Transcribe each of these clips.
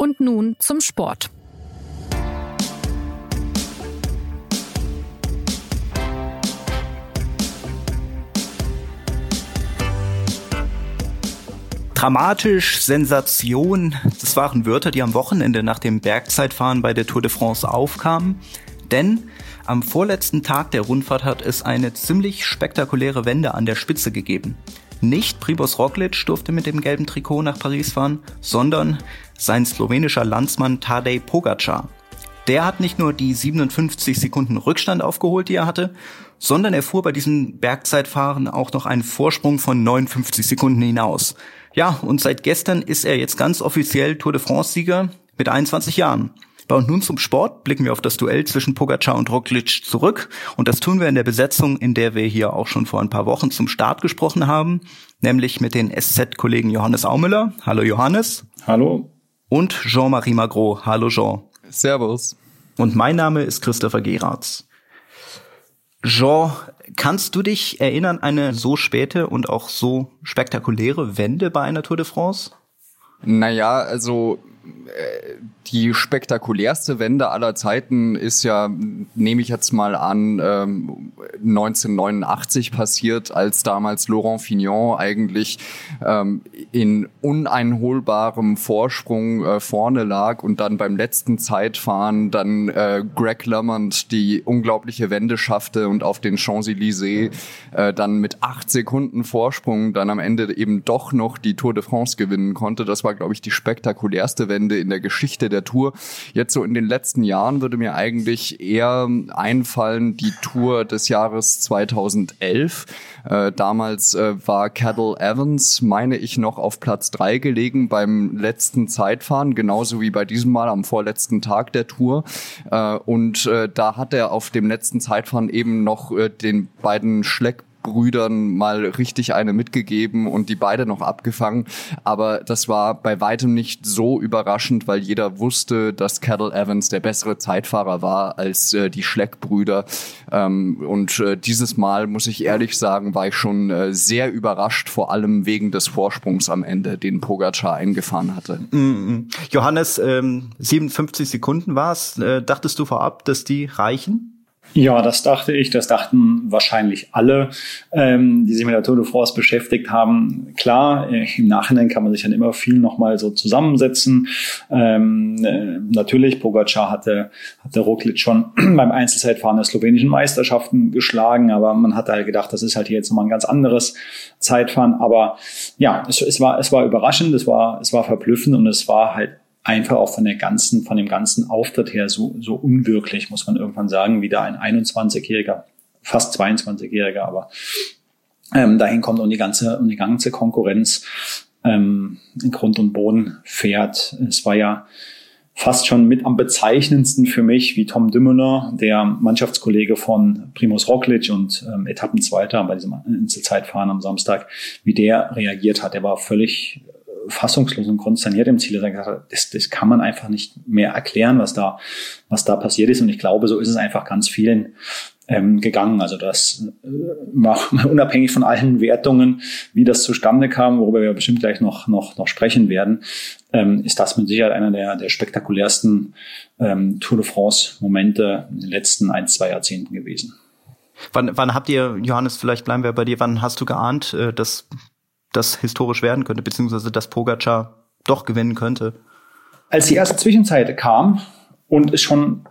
Und nun zum Sport. Dramatisch, Sensation, das waren Wörter, die am Wochenende nach dem Bergzeitfahren bei der Tour de France aufkamen. Denn am vorletzten Tag der Rundfahrt hat es eine ziemlich spektakuläre Wende an der Spitze gegeben. Nicht Primoz Roglic durfte mit dem gelben Trikot nach Paris fahren, sondern sein slowenischer Landsmann Tadej Pogacar. Der hat nicht nur die 57 Sekunden Rückstand aufgeholt, die er hatte, sondern er fuhr bei diesem Bergzeitfahren auch noch einen Vorsprung von 59 Sekunden hinaus. Ja, und seit gestern ist er jetzt ganz offiziell Tour de France-Sieger mit 21 Jahren. Und nun zum Sport blicken wir auf das Duell zwischen Pogacar und Roglic zurück. Und das tun wir in der Besetzung, in der wir hier auch schon vor ein paar Wochen zum Start gesprochen haben, nämlich mit den SZ-Kollegen Johannes Aumüller. Hallo Johannes. Hallo. Und Jean-Marie Magro. Hallo Jean. Servus. Und mein Name ist Christopher Geratz. Jean, kannst du dich erinnern, eine so späte und auch so spektakuläre Wende bei einer Tour de France? Naja, also die spektakulärste Wende aller Zeiten ist ja, nehme ich jetzt mal an, 1989 ähm, passiert, als damals Laurent Fignon eigentlich ähm, in uneinholbarem Vorsprung äh, vorne lag und dann beim letzten Zeitfahren dann äh, Greg LeMond die unglaubliche Wende schaffte und auf den Champs-Élysées dann mit acht Sekunden Vorsprung dann am Ende eben doch noch die Tour de France gewinnen konnte. Das war, glaube ich, die spektakulärste Wende in der Geschichte der Tour. Jetzt so in den letzten Jahren würde mir eigentlich eher einfallen die Tour des Jahres 2011. Äh, damals äh, war Cadel Evans, meine ich, noch auf Platz drei gelegen beim letzten Zeitfahren, genauso wie bei diesem Mal am vorletzten Tag der Tour. Äh, und äh, da hat er auf dem letzten Zeitfahren eben noch äh, den beiden Schleck Brüdern mal richtig eine mitgegeben und die beide noch abgefangen. Aber das war bei weitem nicht so überraschend, weil jeder wusste, dass Cattle Evans der bessere Zeitfahrer war als äh, die Schleck-Brüder. Ähm, und äh, dieses Mal, muss ich ehrlich sagen, war ich schon äh, sehr überrascht, vor allem wegen des Vorsprungs am Ende, den Pogacar eingefahren hatte. -hmm. Johannes, ähm, 57 Sekunden war es. Äh, dachtest du vorab, dass die reichen? Ja, das dachte ich. Das dachten wahrscheinlich alle, ähm, die sich mit der Tour de France beschäftigt haben. Klar, äh, im Nachhinein kann man sich dann immer viel nochmal so zusammensetzen. Ähm, äh, natürlich, Pogacar hatte, hatte Roglic schon beim Einzelzeitfahren der slowenischen Meisterschaften geschlagen, aber man hatte halt gedacht, das ist halt hier jetzt nochmal ein ganz anderes Zeitfahren. Aber ja, es, es, war, es war überraschend, es war, es war verblüffend und es war halt einfach auch von der ganzen, von dem ganzen Auftritt her so, so unwirklich, muss man irgendwann sagen, wie da ein 21-Jähriger, fast 22-Jähriger, aber ähm, dahin kommt und die ganze, und die ganze Konkurrenz ähm, in Grund und Boden fährt. Es war ja fast schon mit am bezeichnendsten für mich, wie Tom Dümmeler, der Mannschaftskollege von Primus Roglic und ähm, Etappenzweiter bei diesem Einzelzeitfahren am Samstag, wie der reagiert hat. Er war völlig fassungslos und konsterniert im Ziel. Er gesagt, das, das kann man einfach nicht mehr erklären, was da, was da passiert ist. Und ich glaube, so ist es einfach ganz vielen ähm, gegangen. Also das äh, unabhängig von allen Wertungen, wie das zustande kam, worüber wir bestimmt gleich noch noch noch sprechen werden, ähm, ist das mit Sicherheit einer der der spektakulärsten ähm, Tour de France Momente in den letzten ein zwei Jahrzehnten gewesen. Wann, wann habt ihr, Johannes, vielleicht bleiben wir bei dir, wann hast du geahnt, äh, dass das historisch werden könnte, beziehungsweise dass Pogacar doch gewinnen könnte. Als die erste Zwischenzeit kam und es schon,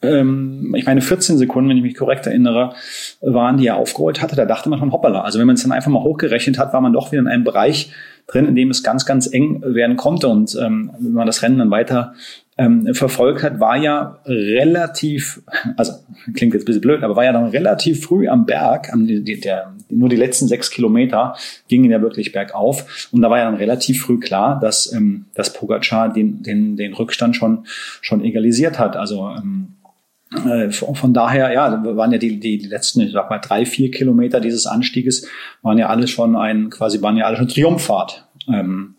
ähm, ich meine 14 Sekunden, wenn ich mich korrekt erinnere, waren, die er aufgeholt hatte, da dachte man schon hoppala. Also wenn man es dann einfach mal hochgerechnet hat, war man doch wieder in einem Bereich drin, in dem es ganz, ganz eng werden konnte. Und ähm, wenn man das Rennen dann weiter ähm, verfolgt hat, war ja relativ, also klingt jetzt ein bisschen blöd, aber war ja dann relativ früh am Berg, am, die, der, nur die letzten sechs Kilometer gingen ja wirklich bergauf und da war ja dann relativ früh klar, dass, ähm, dass Pogacar den, den, den Rückstand schon, schon egalisiert hat. Also ähm, äh, von daher, ja, waren ja die, die, letzten, ich sag mal, drei, vier Kilometer dieses Anstieges waren ja alle schon ein, quasi waren ja alle schon Triumphfahrt. Ähm,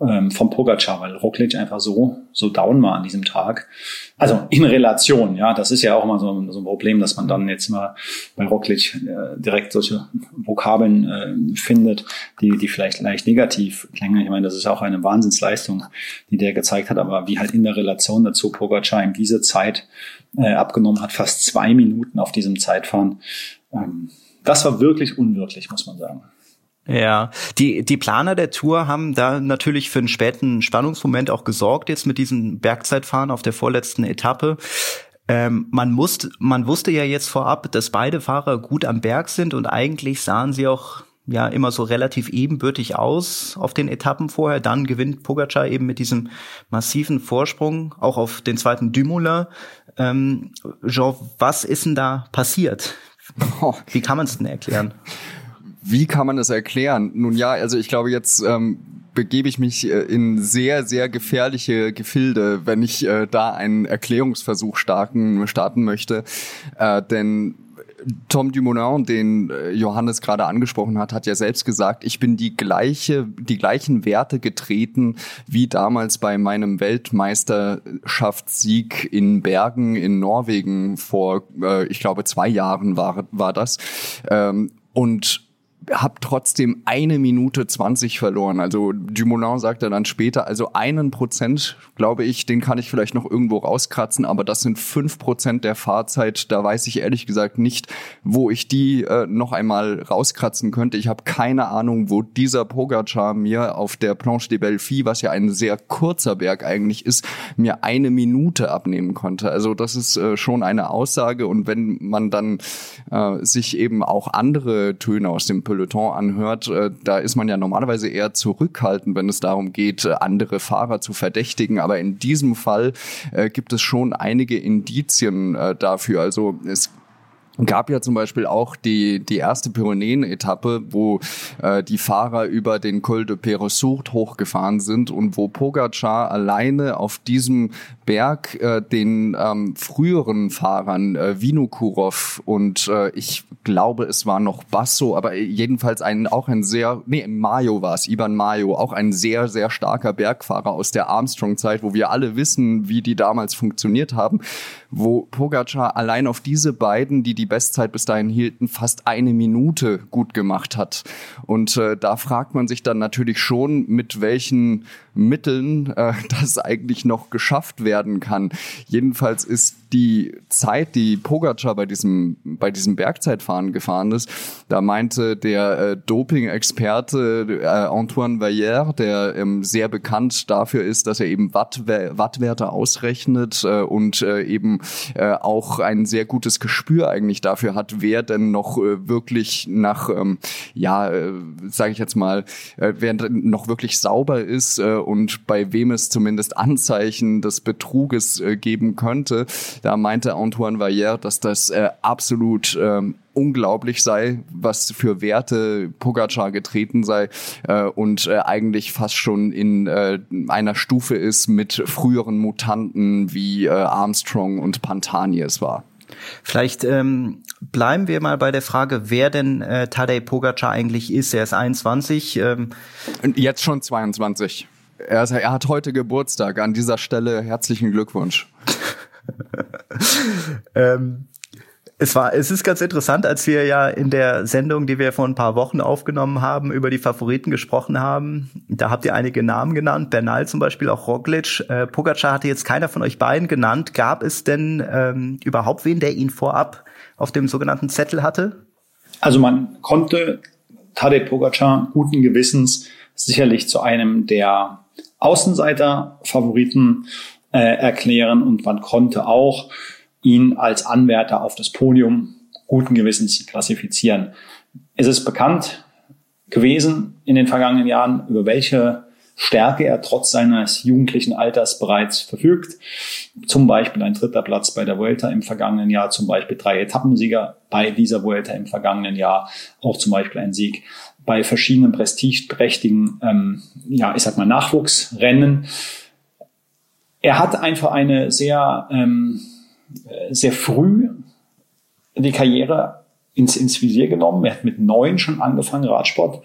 ähm, vom Pogacar, weil Roglic einfach so, so down war an diesem Tag. Also in Relation, ja, das ist ja auch mal so, so ein Problem, dass man dann jetzt mal bei Roglic äh, direkt solche Vokabeln äh, findet, die, die vielleicht leicht negativ klingen. Ich meine, das ist auch eine Wahnsinnsleistung, die der gezeigt hat, aber wie halt in der Relation dazu Pogacar in diese Zeit äh, abgenommen hat, fast zwei Minuten auf diesem Zeitfahren. Ähm, das war wirklich unwirklich, muss man sagen. Ja, die, die Planer der Tour haben da natürlich für einen späten Spannungsmoment auch gesorgt, jetzt mit diesem Bergzeitfahren auf der vorletzten Etappe. Ähm, man, musste, man wusste ja jetzt vorab, dass beide Fahrer gut am Berg sind und eigentlich sahen sie auch ja immer so relativ ebenbürtig aus auf den Etappen vorher. Dann gewinnt Pogacar eben mit diesem massiven Vorsprung auch auf den zweiten Dumoulin. Ähm, Jean, was ist denn da passiert? Wie kann man es denn erklären? Wie kann man das erklären? Nun ja, also ich glaube jetzt ähm, begebe ich mich äh, in sehr, sehr gefährliche Gefilde, wenn ich äh, da einen Erklärungsversuch starten, starten möchte. Äh, denn Tom Dumoulin, den äh, Johannes gerade angesprochen hat, hat ja selbst gesagt, ich bin die gleiche, die gleichen Werte getreten wie damals bei meinem Weltmeisterschaftssieg in Bergen in Norwegen vor, äh, ich glaube, zwei Jahren war, war das. Ähm, und habe trotzdem eine Minute zwanzig verloren. Also Dumoulin sagte dann später, also einen Prozent, glaube ich, den kann ich vielleicht noch irgendwo rauskratzen, aber das sind fünf Prozent der Fahrzeit. Da weiß ich ehrlich gesagt nicht, wo ich die äh, noch einmal rauskratzen könnte. Ich habe keine Ahnung, wo dieser Pogacar mir auf der Planche de Belfi, was ja ein sehr kurzer Berg eigentlich ist, mir eine Minute abnehmen konnte. Also das ist äh, schon eine Aussage. Und wenn man dann äh, sich eben auch andere Töne aus dem Peloton anhört, äh, da ist man ja normalerweise eher zurückhaltend, wenn es darum geht, äh, andere Fahrer zu verdächtigen. Aber in diesem Fall äh, gibt es schon einige Indizien dafür. Also es gab ja zum Beispiel auch die, die erste Pyrenäen-Etappe, wo äh, die Fahrer über den Col de Peressourt hochgefahren sind und wo Pogacar alleine auf diesem Berg äh, den ähm, früheren Fahrern äh, Vinokurov und äh, ich glaube, es war noch Basso, aber jedenfalls ein, auch ein sehr, nee, Mayo war es, Ivan Mayo, auch ein sehr, sehr starker Bergfahrer aus der Armstrong-Zeit, wo wir alle wissen, wie die damals funktioniert haben, wo Pogacar allein auf diese beiden, die die Bestzeit bis dahin hielten, fast eine Minute gut gemacht hat. Und äh, da fragt man sich dann natürlich schon, mit welchen Mitteln äh, das eigentlich noch geschafft werden kann. Jedenfalls ist die Zeit, die Pogacar bei diesem, bei diesem Bergzeitfahren gefahren ist, da meinte der äh, Doping-Experte äh, Antoine Vaillère, der ähm, sehr bekannt dafür ist, dass er eben Wattwer Wattwerte ausrechnet äh, und äh, eben äh, auch ein sehr gutes Gespür eigentlich dafür hat, wer denn noch äh, wirklich nach, ähm, ja, äh, sage ich jetzt mal, äh, wer noch wirklich sauber ist äh, und bei wem es zumindest Anzeichen des Betruges äh, geben könnte. Da meinte Antoine Vaillère, dass das äh, absolut ähm, unglaublich sei, was für Werte Pogacar getreten sei äh, und äh, eigentlich fast schon in äh, einer Stufe ist mit früheren Mutanten wie äh, Armstrong und Pantani es war. Vielleicht ähm, bleiben wir mal bei der Frage, wer denn äh, Tadej Pogacar eigentlich ist. Er ist 21. Ähm. Jetzt schon 22. Er, ist, er hat heute Geburtstag. An dieser Stelle herzlichen Glückwunsch. ähm, es war, es ist ganz interessant, als wir ja in der Sendung, die wir vor ein paar Wochen aufgenommen haben, über die Favoriten gesprochen haben. Da habt ihr einige Namen genannt, Bernal zum Beispiel, auch Roglic. Äh, Pogacar hatte jetzt keiner von euch beiden genannt. Gab es denn ähm, überhaupt wen, der ihn vorab auf dem sogenannten Zettel hatte? Also man konnte Tadej Pogacar guten Gewissens sicherlich zu einem der Außenseiter-Favoriten äh, erklären und man konnte auch ihn als Anwärter auf das Podium guten Gewissens klassifizieren. Es ist bekannt gewesen in den vergangenen Jahren, über welche Stärke er trotz seines jugendlichen Alters bereits verfügt. Zum Beispiel ein dritter Platz bei der Vuelta im vergangenen Jahr, zum Beispiel drei Etappensieger bei dieser Vuelta im vergangenen Jahr, auch zum Beispiel ein Sieg bei verschiedenen prestigeträchtigen, ähm, ja, ich sag mal Nachwuchsrennen. Er hat einfach eine sehr, ähm, sehr früh die Karriere ins, ins Visier genommen. Er hat mit neun schon angefangen, Radsport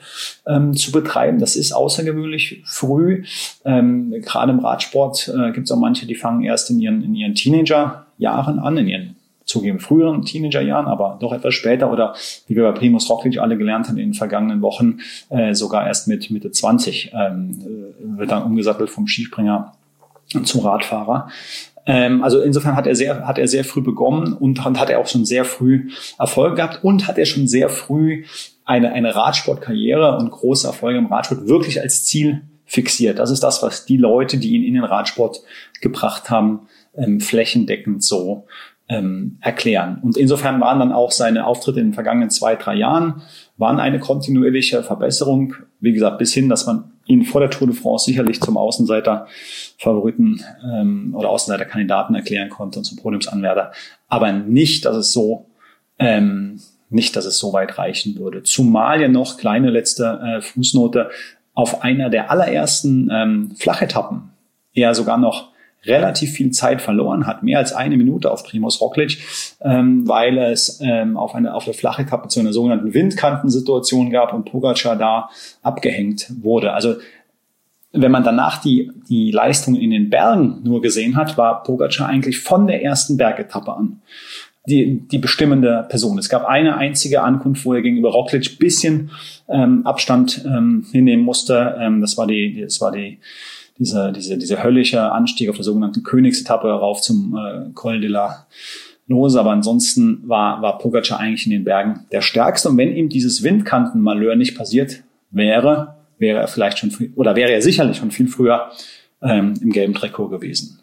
ähm, zu betreiben. Das ist außergewöhnlich früh. Ähm, gerade im Radsport äh, gibt es auch manche, die fangen erst in ihren, in ihren Teenagerjahren an, in ihren zugeben früheren Teenagerjahren, aber doch etwas später oder wie wir bei Primus Roglic alle gelernt haben in den vergangenen Wochen, äh, sogar erst mit Mitte 20 ähm, äh, wird dann umgesattelt vom Skispringer zum Radfahrer. Ähm, also insofern hat er sehr, hat er sehr früh begonnen und hat er auch schon sehr früh Erfolg gehabt und hat er schon sehr früh eine, eine Radsportkarriere und große Erfolge im Radsport wirklich als Ziel fixiert. Das ist das, was die Leute, die ihn in den Radsport gebracht haben, ähm, flächendeckend so ähm, erklären. Und insofern waren dann auch seine Auftritte in den vergangenen zwei, drei Jahren, waren eine kontinuierliche Verbesserung. Wie gesagt, bis hin, dass man ihn vor der Tour de France sicherlich zum Außenseiter-Favoriten ähm, oder Außenseiter-Kandidaten erklären konnte und zum Podiumsanwärter. Aber nicht, dass es so ähm, nicht, dass es so weit reichen würde. Zumal ja noch kleine letzte äh, Fußnote auf einer der allerersten ähm, Flachetappen er sogar noch relativ viel Zeit verloren hat, mehr als eine Minute auf Primus Roglic, ähm, weil es ähm, auf, eine, auf der flache Kappe zu einer sogenannten Windkantensituation gab und Pogacar da abgehängt wurde. Also wenn man danach die, die Leistung in den Bergen nur gesehen hat, war Pogacar eigentlich von der ersten Bergetappe an die, die bestimmende Person. Es gab eine einzige Ankunft, wo er gegenüber Roglic bisschen ähm, Abstand ähm, hinnehmen musste. Ähm, das war die, das war die dieser, diese, diese höllische Anstieg auf der sogenannten Königsetappe rauf zum äh, Col de la Lose. Aber ansonsten war, war Pogacar eigentlich in den Bergen der Stärkste. Und wenn ihm dieses Windkantenmalheur nicht passiert wäre, wäre er vielleicht schon, oder wäre er sicherlich schon viel früher ähm, im gelben Trikot gewesen.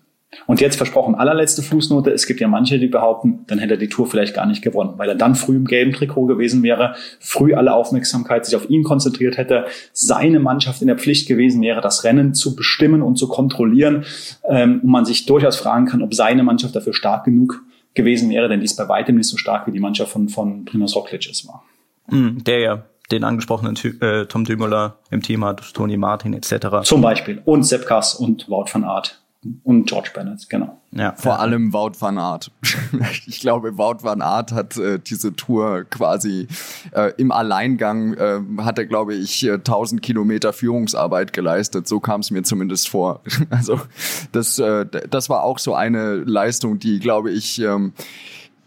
Und jetzt versprochen, allerletzte Fußnote. Es gibt ja manche, die behaupten, dann hätte er die Tour vielleicht gar nicht gewonnen, weil er dann früh im gelben Trikot gewesen wäre, früh alle Aufmerksamkeit sich auf ihn konzentriert hätte, seine Mannschaft in der Pflicht gewesen wäre, das Rennen zu bestimmen und zu kontrollieren. Ähm, und man sich durchaus fragen kann, ob seine Mannschaft dafür stark genug gewesen wäre, denn die ist bei weitem nicht so stark wie die Mannschaft von, von Primoz Roglic es war. Mm, der ja den angesprochenen äh, Tom Dümola im Team hat, Tony Martin etc. Zum Beispiel. Und Sepp Kass und Wout van Aert. Und George Bennett, genau. Ja, vor ja. allem Wout van Aert. ich glaube, Wout van Aert hat äh, diese Tour quasi äh, im Alleingang, äh, hat er, glaube ich, äh, 1000 Kilometer Führungsarbeit geleistet. So kam es mir zumindest vor. also das, äh, das war auch so eine Leistung, die, glaube ich, ähm,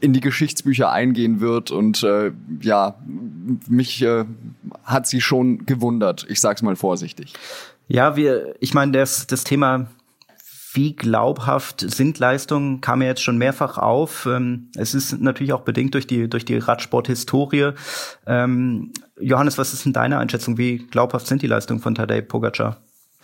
in die Geschichtsbücher eingehen wird und äh, ja, mich äh, hat sie schon gewundert. Ich sag's mal vorsichtig. Ja, wir, ich meine, das, das Thema wie glaubhaft sind Leistungen, kam ja jetzt schon mehrfach auf. Ähm, es ist natürlich auch bedingt durch die, durch die Radsport-Historie. Ähm, Johannes, was ist denn deine Einschätzung? Wie glaubhaft sind die Leistungen von Tadej Pogacar?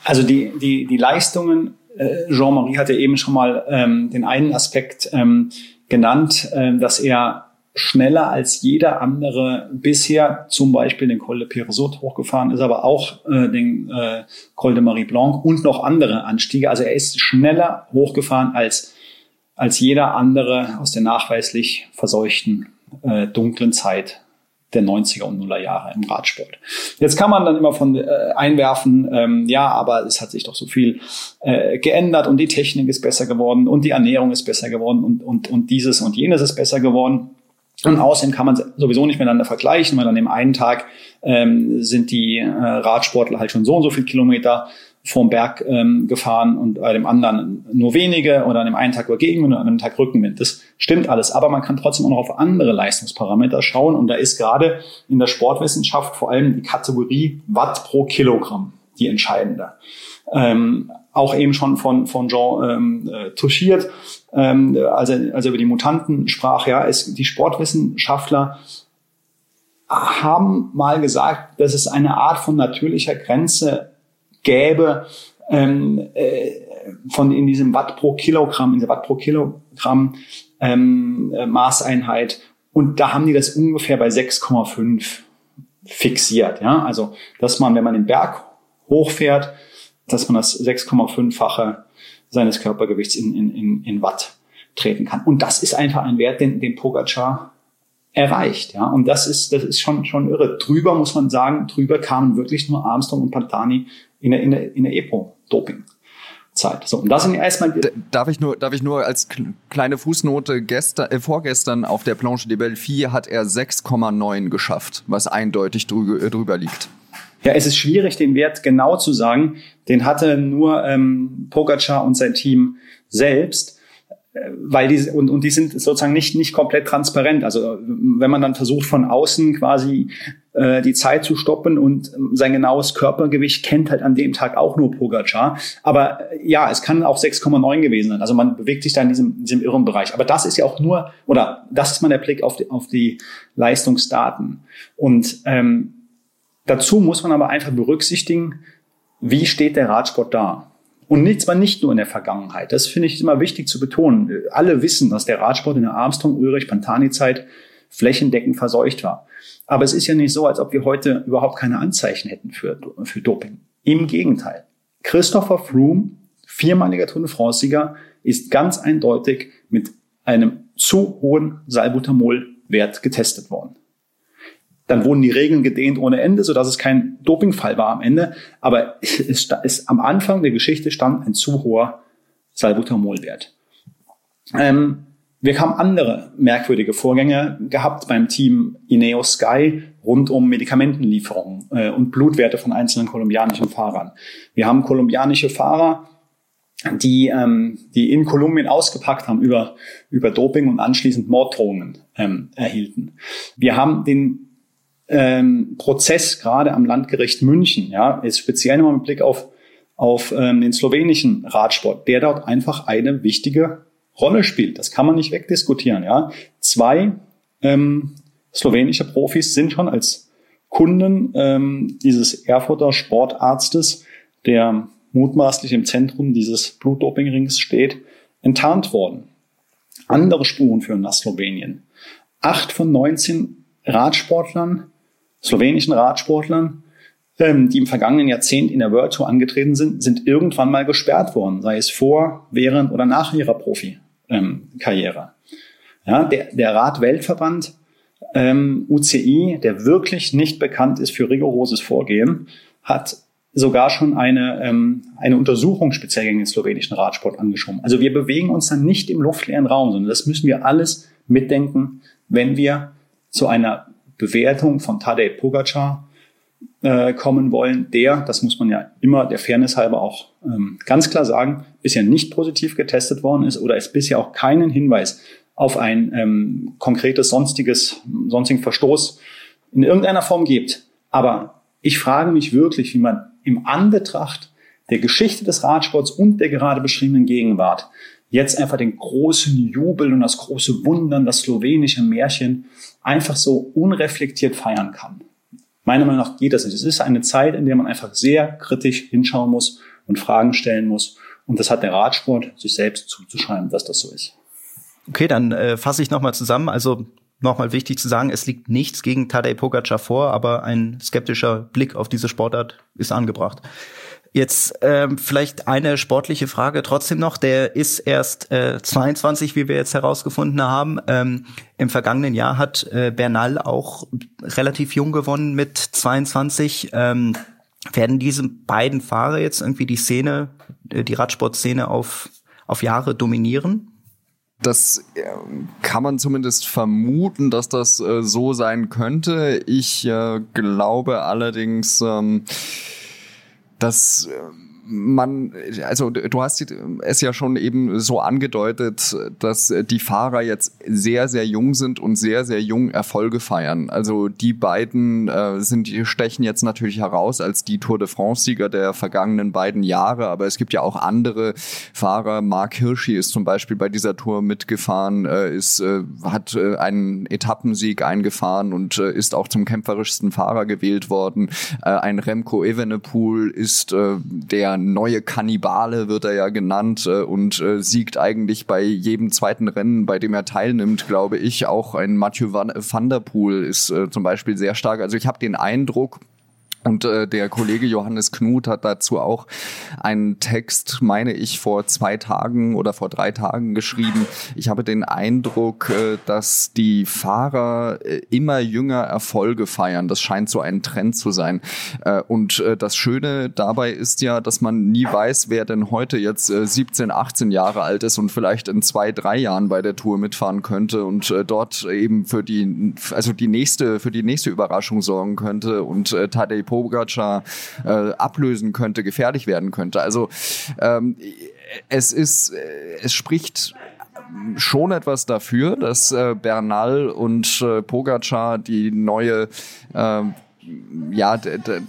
Also die, die, die Leistungen, äh, Jean-Marie hatte eben schon mal ähm, den einen Aspekt ähm, genannt, äh, dass er schneller als jeder andere bisher zum Beispiel den Col de Peresot hochgefahren ist, aber auch äh, den äh, Col de Marie Blanc und noch andere Anstiege. Also er ist schneller hochgefahren als, als jeder andere aus der nachweislich verseuchten äh, dunklen Zeit der 90er und Nuller Jahre im Radsport. Jetzt kann man dann immer von äh, einwerfen, ähm, ja, aber es hat sich doch so viel äh, geändert und die Technik ist besser geworden und die Ernährung ist besser geworden und, und, und dieses und jenes ist besser geworden. Und außerdem kann man sowieso nicht miteinander vergleichen, weil an dem einen Tag ähm, sind die äh, Radsportler halt schon so und so viel Kilometer vorm Berg ähm, gefahren und bei dem anderen nur wenige oder an dem einen Tag über Gegenwind und an dem Tag Rückenwind. Das stimmt alles. Aber man kann trotzdem auch noch auf andere Leistungsparameter schauen. Und da ist gerade in der Sportwissenschaft vor allem die Kategorie Watt pro Kilogramm die entscheidende. Ähm, auch eben schon von, von Jean ähm, äh, touchiert ähm, als, er, als er über die Mutanten sprach, ja, es, die Sportwissenschaftler haben mal gesagt, dass es eine Art von natürlicher Grenze gäbe, ähm, äh, von in diesem Watt pro Kilogramm, in der Watt pro Kilogramm ähm, äh, Maßeinheit. Und da haben die das ungefähr bei 6,5 fixiert. Ja? Also, dass man, wenn man den Berg hochfährt, dass man das 6,5-fache seines Körpergewichts in, in, in, in Watt treten kann. Und das ist einfach ein Wert, den, den Pogacar erreicht. Ja, und das ist, das ist schon, schon irre. Drüber muss man sagen, drüber kamen wirklich nur Armstrong und Pantani in der, in der, in der EPO-Doping. Zeit. So, und das sind erstmal. Darf ich nur, darf ich nur als kleine Fußnote gestern, äh, vorgestern auf der Planche de Belleville hat er 6,9 geschafft, was eindeutig drü drüber liegt. Ja, es ist schwierig, den Wert genau zu sagen. Den hatte nur ähm, Pogacar und sein Team selbst, äh, weil die und, und die sind sozusagen nicht nicht komplett transparent. Also wenn man dann versucht von außen quasi äh, die Zeit zu stoppen und ähm, sein genaues Körpergewicht kennt halt an dem Tag auch nur Pogacar. Aber äh, ja, es kann auch 6,9 gewesen sein. Also man bewegt sich da in diesem, in diesem irren Bereich. Aber das ist ja auch nur oder das ist mal der Blick auf die, auf die Leistungsdaten und ähm, Dazu muss man aber einfach berücksichtigen, wie steht der Radsport da? Und nicht, zwar nicht nur in der Vergangenheit. Das finde ich immer wichtig zu betonen. Alle wissen, dass der Radsport in der Armstrong, Ulrich, Pantani-Zeit flächendeckend verseucht war. Aber es ist ja nicht so, als ob wir heute überhaupt keine Anzeichen hätten für, für Doping. Im Gegenteil. Christopher Froome, viermaliger Tour de France-Sieger, ist ganz eindeutig mit einem zu hohen Salbutamol-Wert getestet worden. Dann wurden die Regeln gedehnt ohne Ende, sodass es kein Dopingfall war am Ende. Aber es ist, am Anfang der Geschichte stand ein zu hoher Salbutamolwert. Ähm, wir haben andere merkwürdige Vorgänge gehabt beim Team Ineos Sky rund um Medikamentenlieferungen äh, und Blutwerte von einzelnen kolumbianischen Fahrern. Wir haben kolumbianische Fahrer, die, ähm, die in Kolumbien ausgepackt haben über, über Doping und anschließend Morddrohungen ähm, erhielten. Wir haben den ähm, Prozess gerade am Landgericht München, ja, ist speziell nochmal mit Blick auf, auf ähm, den slowenischen Radsport, der dort einfach eine wichtige Rolle spielt. Das kann man nicht wegdiskutieren, ja. Zwei ähm, slowenische Profis sind schon als Kunden ähm, dieses Erfurter Sportarztes, der mutmaßlich im Zentrum dieses Blutdopingrings steht, enttarnt worden. Andere Spuren führen nach Slowenien. Acht von 19 Radsportlern slowenischen Radsportlern, ähm, die im vergangenen Jahrzehnt in der World Tour angetreten sind, sind irgendwann mal gesperrt worden, sei es vor, während oder nach ihrer Profi-Karriere. ja, der, der Rad-Weltverband ähm, UCI, der wirklich nicht bekannt ist für rigoroses Vorgehen, hat sogar schon eine, ähm, eine Untersuchung speziell gegen den slowenischen Radsport angeschoben. Also wir bewegen uns dann nicht im luftleeren Raum, sondern das müssen wir alles mitdenken, wenn wir zu einer Bewertung von Tadej Pogacar äh, kommen wollen, der, das muss man ja immer der Fairness halber auch ähm, ganz klar sagen, bisher nicht positiv getestet worden ist oder es bisher auch keinen Hinweis auf ein ähm, konkretes sonstiges, sonstigen Verstoß in irgendeiner Form gibt. Aber ich frage mich wirklich, wie man im Anbetracht der Geschichte des Radsports und der gerade beschriebenen Gegenwart jetzt einfach den großen Jubel und das große Wundern, das slowenische Märchen einfach so unreflektiert feiern kann. Meiner Meinung nach geht das nicht. Es ist eine Zeit, in der man einfach sehr kritisch hinschauen muss und Fragen stellen muss. Und das hat der Radsport sich selbst zuzuschreiben, dass das so ist. Okay, dann äh, fasse ich nochmal zusammen. Also nochmal wichtig zu sagen, es liegt nichts gegen Tadej Pogacar vor, aber ein skeptischer Blick auf diese Sportart ist angebracht. Jetzt ähm, vielleicht eine sportliche Frage trotzdem noch. Der ist erst äh, 22, wie wir jetzt herausgefunden haben. Ähm, Im vergangenen Jahr hat äh, Bernal auch relativ jung gewonnen mit 22. Ähm, werden diese beiden Fahrer jetzt irgendwie die Szene, äh, die Radsportszene auf, auf Jahre dominieren? Das äh, kann man zumindest vermuten, dass das äh, so sein könnte. Ich äh, glaube allerdings, ähm, dass ähm, man, also du hast es ja schon eben so angedeutet, dass die Fahrer jetzt sehr, sehr jung sind und sehr, sehr jung Erfolge feiern. Also die beiden äh, sind, stechen jetzt natürlich heraus als die Tour de France-Sieger der vergangenen beiden Jahre, aber es gibt ja auch andere Fahrer. Mark Hirschi ist zum Beispiel bei dieser Tour mitgefahren, äh, ist, äh, hat äh, einen Etappensieg eingefahren und äh, ist auch zum kämpferischsten Fahrer gewählt worden. Äh, ein Remco Evenepoel ist der neue Kannibale wird er ja genannt äh, und äh, siegt eigentlich bei jedem zweiten Rennen, bei dem er teilnimmt, glaube ich. Auch ein Mathieu Van, Van der Poel ist äh, zum Beispiel sehr stark. Also ich habe den Eindruck, Und äh, der Kollege Johannes Knut hat dazu auch einen Text, meine ich, vor zwei Tagen oder vor drei Tagen geschrieben. Ich habe den Eindruck, äh, dass die Fahrer äh, immer jünger Erfolge feiern. Das scheint so ein Trend zu sein. Äh, und äh, das Schöne dabei ist ja, dass man nie weiß, wer denn heute jetzt äh, 17, 18 Jahre alt ist und vielleicht in zwei, drei Jahren bei der Tour mitfahren könnte und äh, dort eben für die, also die nächste, für die nächste Überraschung sorgen könnte. Und äh, Tadej Pogacar äh, ablösen könnte, gefährlich werden könnte. Also ähm, es ist, äh, es spricht schon etwas dafür, dass äh, Bernal und äh, Pogacar die neue äh, ja,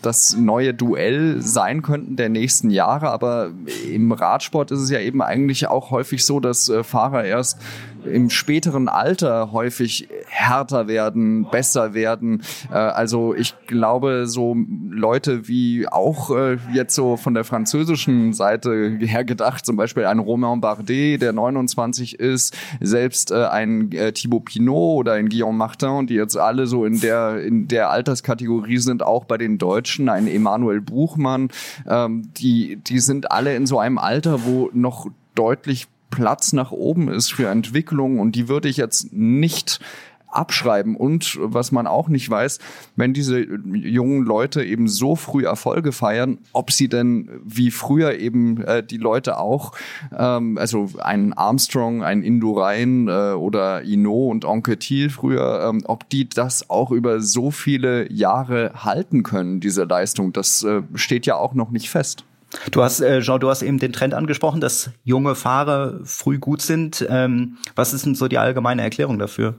das neue Duell sein könnten der nächsten Jahre. Aber im Radsport ist es ja eben eigentlich auch häufig so, dass äh, Fahrer erst im späteren Alter häufig härter werden, besser werden. Äh, also ich glaube, so Leute wie auch äh, jetzt so von der französischen Seite her gedacht, zum Beispiel ein Romain Bardet, der 29 ist, selbst äh, ein Thibaut Pinot oder ein Guillaume Martin, die jetzt alle so in der, in der Alterskategorie sind, auch bei den Deutschen, ein Emanuel Buchmann, ähm, die, die sind alle in so einem Alter, wo noch deutlich Platz nach oben ist für Entwicklung und die würde ich jetzt nicht abschreiben. Und was man auch nicht weiß, wenn diese jungen Leute eben so früh Erfolge feiern, ob sie denn wie früher eben äh, die Leute auch, ähm, also ein Armstrong, ein Indurain äh, oder Ino und Onkel Thiel früher, ähm, ob die das auch über so viele Jahre halten können, diese Leistung, das äh, steht ja auch noch nicht fest. Du hast, äh, Jean, du hast eben den Trend angesprochen, dass junge Fahrer früh gut sind. Ähm, was ist denn so die allgemeine Erklärung dafür?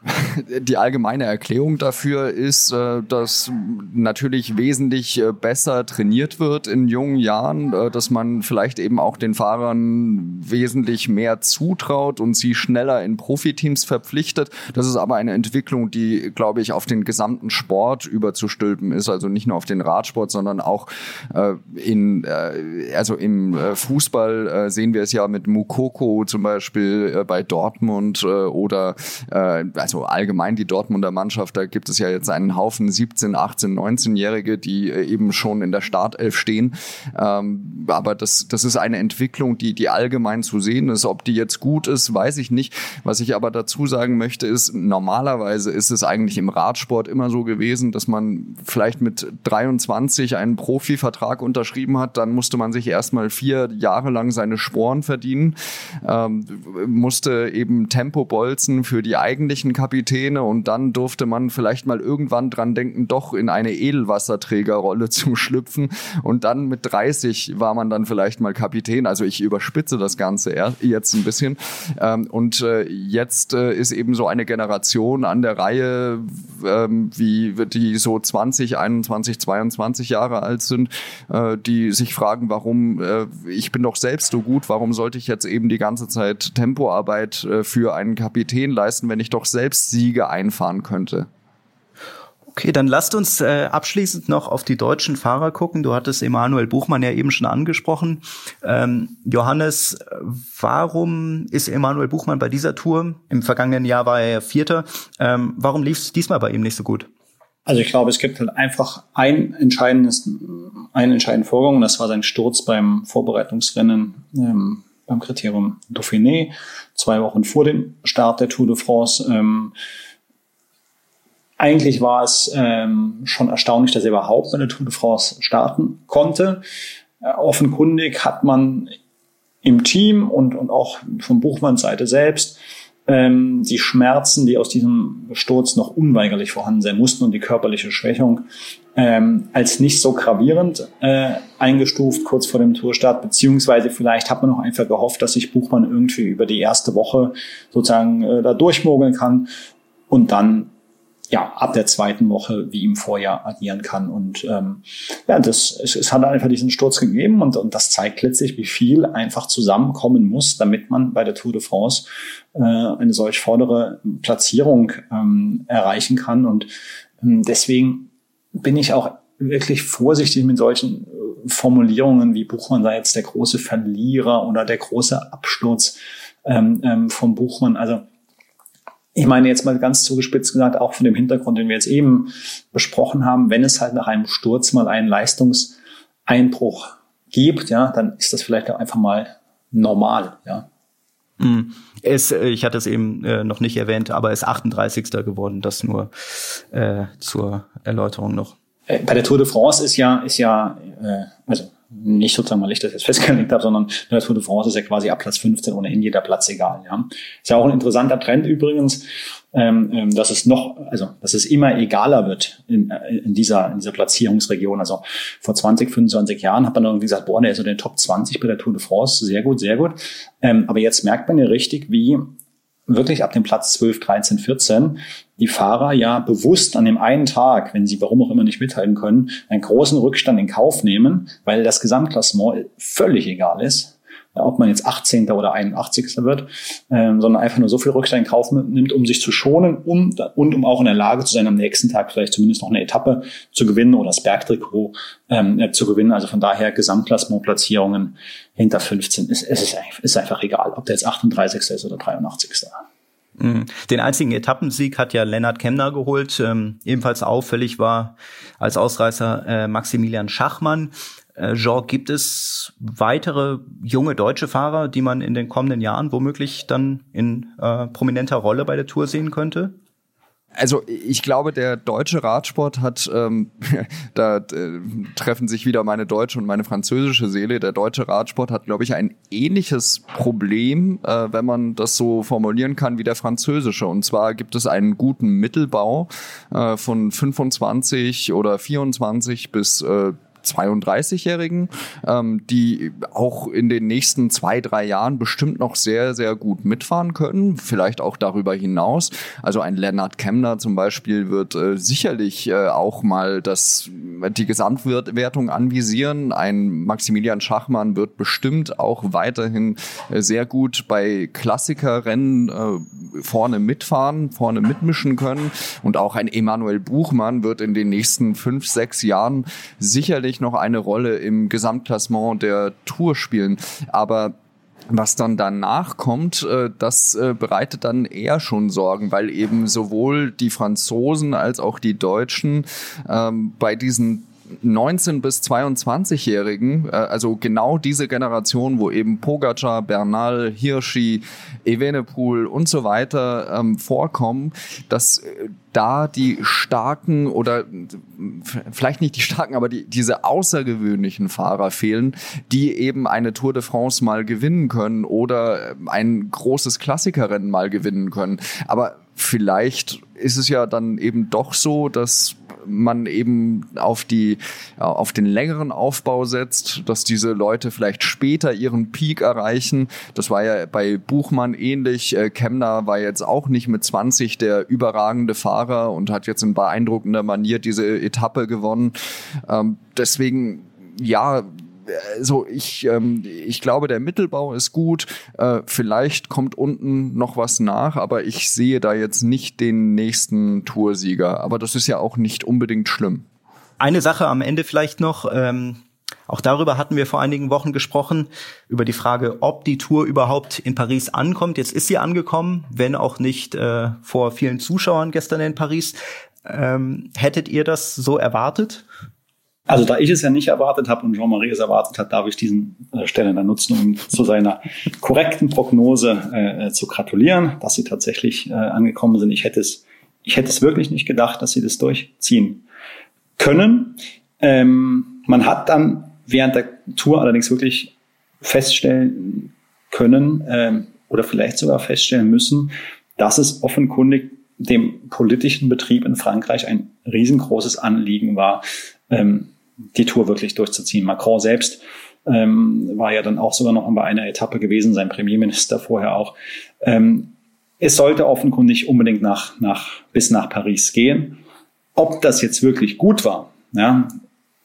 Die allgemeine Erklärung dafür ist, äh, dass natürlich wesentlich äh, besser trainiert wird in jungen Jahren, äh, dass man vielleicht eben auch den Fahrern wesentlich mehr zutraut und sie schneller in Profiteams verpflichtet. Das ist aber eine Entwicklung, die, glaube ich, auf den gesamten Sport überzustülpen ist, also nicht nur auf den Radsport, sondern auch in, also im Fußball sehen wir es ja mit Mukoko zum Beispiel bei Dortmund oder also allgemein die Dortmunder Mannschaft, da gibt es ja jetzt einen Haufen 17, 18, 19-Jährige, die äh, eben schon in der Startelf stehen. Ähm, aber das, das ist eine Entwicklung, die, die allgemein zu sehen ist. Ob die jetzt gut ist, weiß ich nicht. Was ich aber dazu sagen möchte, ist, normalerweise ist es eigentlich im Radsport immer so gewesen, dass man vielleicht mit 23 einen Profivertrag unterschrieben hat, dann musste man sich erstmal vier Jahre lang seine Sporen verdienen, ähm, musste eben Tempo bolzen für die eigentlichen Kapitäne und dann durfte man vielleicht mal irgendwann dran denken, doch in eine Edelwasserträgerrolle zu schlüpfen und dann mit 30 war man dann vielleicht mal Kapitän. Also ich überspitze das Ganze jetzt ein bisschen ähm, und äh, jetzt äh, ist eben so eine Generation an der Reihe, ähm, wie die so 20, 21, 22 Jahre alt sind, äh, die sich fragen, warum ich bin doch selbst so gut, warum sollte ich jetzt eben die ganze Zeit Tempoarbeit für einen Kapitän leisten, wenn ich doch selbst selbst Siege einfahren könnte. Okay, dann lasst uns äh, abschließend noch auf die deutschen Fahrer gucken. Du hattest Emanuel Buchmann ja eben schon angesprochen. Ähm, Johannes, warum ist Emanuel Buchmann bei dieser Tour? Im vergangenen Jahr war er Vierter. Ähm, warum lief es diesmal bei ihm nicht so gut? Also ich glaube, es gibt halt einfach ein entscheidendes, einen entscheidenden Vorgang, und das war sein Sturz beim Vorbereitungsrennen ähm, beim Kriterium Dauphiné, zwei Wochen vor dem Start der Tour de France. Ähm, eigentlich war es ähm, schon erstaunlich, dass er überhaupt bei der Tour de France starten konnte. Äh, offenkundig hat man im Team und, und auch von Buchmanns Seite selbst ähm, die Schmerzen, die aus diesem Sturz noch unweigerlich vorhanden sein mussten und die körperliche Schwächung ähm, als nicht so gravierend äh, eingestuft kurz vor dem Tourstart, beziehungsweise vielleicht hat man auch einfach gehofft, dass sich Buchmann irgendwie über die erste Woche sozusagen äh, da durchmogeln kann und dann ja, ab der zweiten Woche wie im Vorjahr agieren kann. Und ähm, ja, das, es, es hat einfach diesen Sturz gegeben und, und das zeigt letztlich, wie viel einfach zusammenkommen muss, damit man bei der Tour de France äh, eine solch vordere Platzierung ähm, erreichen kann. Und ähm, deswegen bin ich auch wirklich vorsichtig mit solchen äh, Formulierungen wie Buchmann sei jetzt der große Verlierer oder der große Absturz ähm, ähm, vom Buchmann. Also ich meine jetzt mal ganz zugespitzt gesagt, auch von dem Hintergrund, den wir jetzt eben besprochen haben, wenn es halt nach einem Sturz mal einen Leistungseinbruch gibt, ja, dann ist das vielleicht auch einfach mal normal, ja. Mm. Es, äh, ich hatte es eben äh, noch nicht erwähnt, aber ist 38. geworden. Das nur äh, zur Erläuterung noch. Äh, bei der Tour de France ist ja, ist ja, äh, also nicht sozusagen, weil ich das jetzt festgelegt habe, sondern der Tour de France ist ja quasi ab Platz 15 ohnehin jeder Platz egal. Ja. Ist ja auch ein interessanter Trend übrigens, ähm, ähm, dass es noch, also dass es immer egaler wird in, äh, in, dieser, in dieser Platzierungsregion. Also vor 20, 25 Jahren hat man irgendwie gesagt, boah, der ist so in den Top 20 bei der Tour de France, sehr gut, sehr gut. Ähm, aber jetzt merkt man ja richtig, wie wirklich ab dem Platz 12, 13, 14 die Fahrer ja bewusst an dem einen Tag, wenn sie warum auch immer nicht mithalten können, einen großen Rückstand in Kauf nehmen, weil das Gesamtklassement völlig egal ist ob man jetzt 18. oder 81. wird, ähm, sondern einfach nur so viel Rückstand in Kauf nimmt, um sich zu schonen und, und um auch in der Lage zu sein, am nächsten Tag vielleicht zumindest noch eine Etappe zu gewinnen oder das Bergtrikot ähm, äh, zu gewinnen. Also von daher Gesamtklassement-Platzierungen hinter 15 ist, ist, ist einfach egal, ob der jetzt 38. ist oder 83. Mhm. Den einzigen Etappensieg hat ja Lennart Kemner geholt. Ähm, ebenfalls auffällig war als Ausreißer äh, Maximilian Schachmann. Äh, Jean, gibt es weitere junge deutsche Fahrer, die man in den kommenden Jahren womöglich dann in äh, prominenter Rolle bei der Tour sehen könnte? Also ich glaube, der deutsche Radsport hat, ähm, da äh, treffen sich wieder meine deutsche und meine französische Seele. Der deutsche Radsport hat, glaube ich, ein ähnliches Problem, äh, wenn man das so formulieren kann, wie der französische. Und zwar gibt es einen guten Mittelbau äh, von 25 oder 24 bis äh, 32-Jährigen, ähm, die auch in den nächsten zwei, drei Jahren bestimmt noch sehr, sehr gut mitfahren können, vielleicht auch darüber hinaus. Also ein Lennart Kemner zum Beispiel wird äh, sicherlich äh, auch mal das, die Gesamtwertung anvisieren. Ein Maximilian Schachmann wird bestimmt auch weiterhin äh, sehr gut bei Klassikerrennen äh, vorne mitfahren, vorne mitmischen können. Und auch ein Emanuel Buchmann wird in den nächsten fünf, sechs Jahren sicherlich sicherlich noch eine Rolle im Gesamtklassement der Tour spielen. Aber was dann danach kommt, äh, das äh, bereitet dann eher schon Sorgen, weil eben sowohl die Franzosen als auch die Deutschen ähm, bei diesen 19 bis 22-Jährigen, äh, also genau diese Generation, wo eben Pogacar, Bernal, Hirschi, Evenepoel und so weiter ähm, vorkommen, dass äh, da die starken oder vielleicht nicht die starken, aber die, diese außergewöhnlichen Fahrer fehlen, die eben eine Tour de France mal gewinnen können oder ein großes Klassikerrennen mal gewinnen können. Aber vielleicht ist es ja dann eben doch so, dass man eben auf die, auf den längeren Aufbau setzt, dass diese Leute vielleicht später ihren Peak erreichen. Das war ja bei Buchmann ähnlich. Äh, Kemner war jetzt auch nicht mit 20 der überragende Fahrer und hat jetzt in beeindruckender Manier diese Etappe gewonnen. Ähm, deswegen, ja, also ich, ähm, ich glaube, der Mittelbau ist gut. Äh, vielleicht kommt unten noch was nach, aber ich sehe da jetzt nicht den nächsten Toursieger. Aber das ist ja auch nicht unbedingt schlimm. Eine Sache am Ende vielleicht noch. Ähm auch darüber hatten wir vor einigen Wochen gesprochen, über die Frage, ob die Tour überhaupt in Paris ankommt. Jetzt ist sie angekommen, wenn auch nicht äh, vor vielen Zuschauern gestern in Paris. Ähm, hättet ihr das so erwartet? Also da ich es ja nicht erwartet habe und Jean-Marie es erwartet hat, darf ich diesen äh, Stelle dann nutzen, um zu seiner korrekten Prognose äh, äh, zu gratulieren, dass sie tatsächlich äh, angekommen sind. Ich hätte es, ich hätte es wirklich nicht gedacht, dass sie das durchziehen können. Ähm, man hat dann während der Tour allerdings wirklich feststellen können ähm, oder vielleicht sogar feststellen müssen, dass es offenkundig dem politischen Betrieb in Frankreich ein riesengroßes Anliegen war, ähm, die Tour wirklich durchzuziehen. Macron selbst ähm, war ja dann auch sogar noch bei einer Etappe gewesen, sein Premierminister vorher auch. Ähm, es sollte offenkundig unbedingt nach, nach, bis nach Paris gehen. Ob das jetzt wirklich gut war, ja,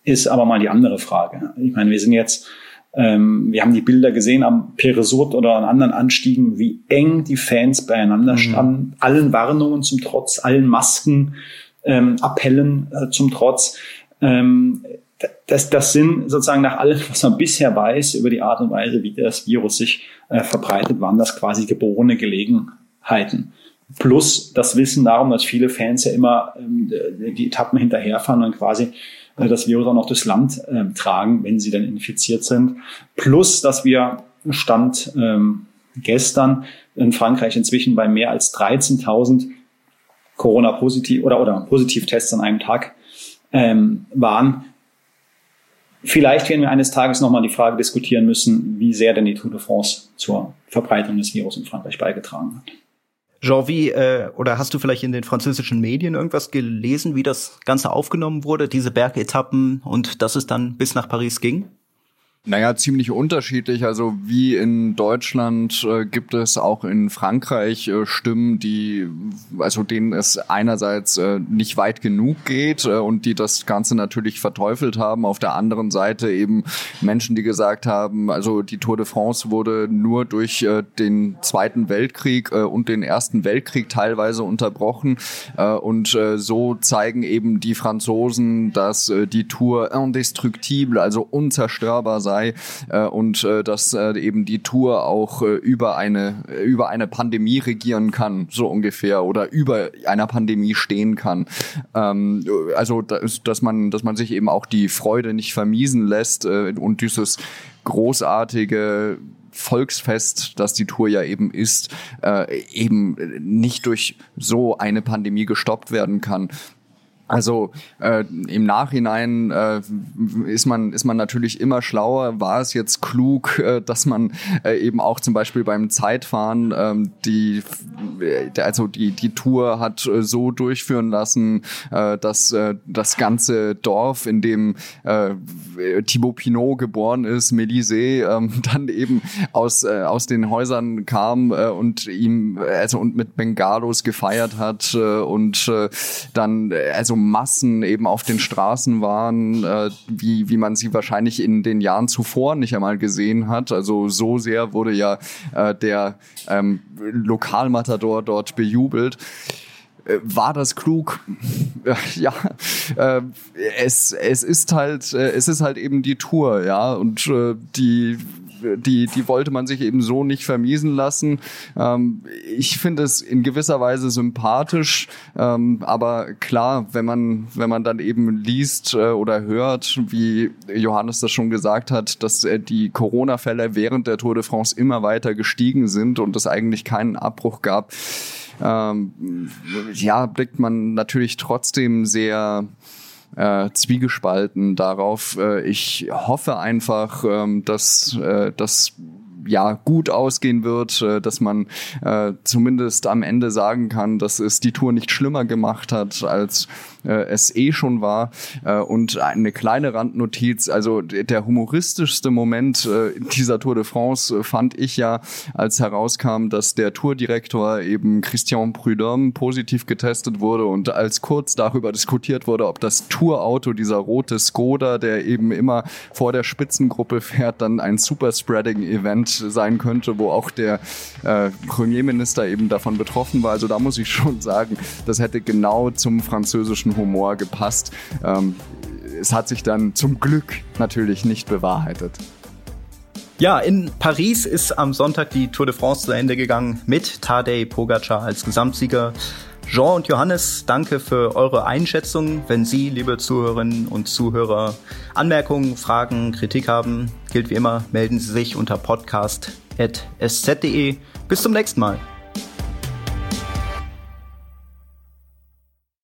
ist aber mal die andere Frage. Ich meine, wir sind jetzt, ähm, wir haben die Bilder gesehen am Peresurt oder an anderen Anstiegen, wie eng die Fans beieinander mhm. standen, mhm. allen Warnungen zum Trotz, allen Masken, ähm, Appellen äh, zum Trotz. Ähm, das, das sind sozusagen nach allem, was man bisher weiß über die Art und Weise, wie das Virus sich äh, verbreitet, waren das quasi geborene Gelegenheiten. Plus das Wissen darum, dass viele Fans ja immer ähm, die Etappen hinterherfahren und quasi äh, das Virus auch noch durchs Land äh, tragen, wenn sie dann infiziert sind. Plus, dass wir Stand ähm, gestern in Frankreich inzwischen bei mehr als 13.000 Corona-positiv oder, oder Positivtests an einem Tag ähm, waren. Vielleicht werden wir eines Tages nochmal die Frage diskutieren müssen, wie sehr denn die Tour de France zur Verbreitung des Virus in Frankreich beigetragen hat. Jean, wie, äh, oder hast du vielleicht in den französischen Medien irgendwas gelesen, wie das Ganze aufgenommen wurde, diese Bergetappen und dass es dann bis nach Paris ging? Naja, ziemlich unterschiedlich. Also wie in Deutschland äh, gibt es auch in Frankreich äh, Stimmen, die, also denen es einerseits äh, nicht weit genug geht äh, und die das Ganze natürlich verteufelt haben. Auf der anderen Seite eben Menschen, die gesagt haben, also die Tour de France wurde nur durch äh, den Zweiten Weltkrieg äh, und den Ersten Weltkrieg teilweise unterbrochen. und so zeigen eben die Franzosen, dass die Tour indestructible, also unzerstörbar sei sei äh, und äh, dass äh, eben die Tour auch äh, über eine über eine Pandemie regieren kann, so ungefähr oder über einer Pandemie stehen kann. Ähm, also dass, dass man dass man sich eben auch die Freude nicht vermiesen lässt äh, und dieses großartige Volksfest, das die Tour ja eben ist, äh, eben nicht durch so eine Pandemie gestoppt werden kann. Also äh, im Nachhinein äh, ist man ist man natürlich immer schlauer. War es jetzt klug, äh, dass man äh, eben auch zum Beispiel beim Zeitfahren ähm, die äh, also die die Tour hat äh, so durchführen lassen, dass das ganze Dorf, in dem Thibaut Pinot geboren ist, Mélisée, äh, dann eben aus aus den Häusern kam und ihm also und mit Bengalos gefeiert hat und dann also so Massen eben auf den Straßen waren, äh, wie, wie man sie wahrscheinlich in den Jahren zuvor nicht einmal gesehen hat. Also so sehr wurde ja äh, der ähm, Lokalmatador dort bejubelt äh, war das klug? ja, äh, es, es ist halt, äh, es ist halt eben die Tour, ja, und die die, die wollte man sich eben so nicht vermiesen lassen. Ähm, ich finde es in gewisser Weise sympathisch, ähm, aber klar, wenn man, wenn man dann eben liest äh, oder hört, wie Johannes das schon gesagt hat, dass äh, die Corona-Fälle während der Tour de France immer weiter gestiegen sind und es eigentlich keinen Abbruch gab, ähm, ja, blickt man natürlich trotzdem sehr äh, zwiegespalten darauf. Äh, ich hoffe einfach, ähm, dass äh, das ja gut ausgehen wird, äh, dass man äh, zumindest am Ende sagen kann, dass es die Tour nicht schlimmer gemacht hat, als äh, es eh schon war. Äh, und eine kleine Randnotiz, also der humoristischste Moment äh, dieser Tour de France äh, fand ich ja, als herauskam, dass der Tourdirektor eben Christian Prudhomme positiv getestet wurde und als kurz darüber diskutiert wurde, ob das Tourauto, dieser rote Skoda, der eben immer vor der Spitzengruppe fährt, dann ein Superspreading-Event sein könnte, wo auch der äh, Premierminister eben davon betroffen war. Also da muss ich schon sagen, das hätte genau zum französischen Humor gepasst. Ähm, es hat sich dann zum Glück natürlich nicht bewahrheitet. Ja, in Paris ist am Sonntag die Tour de France zu Ende gegangen mit Tadej Pogacar als Gesamtsieger. Jean und Johannes, danke für eure Einschätzung. Wenn Sie, liebe Zuhörerinnen und Zuhörer, Anmerkungen, Fragen, Kritik haben, gilt wie immer, melden Sie sich unter podcast.sz.de. Bis zum nächsten Mal.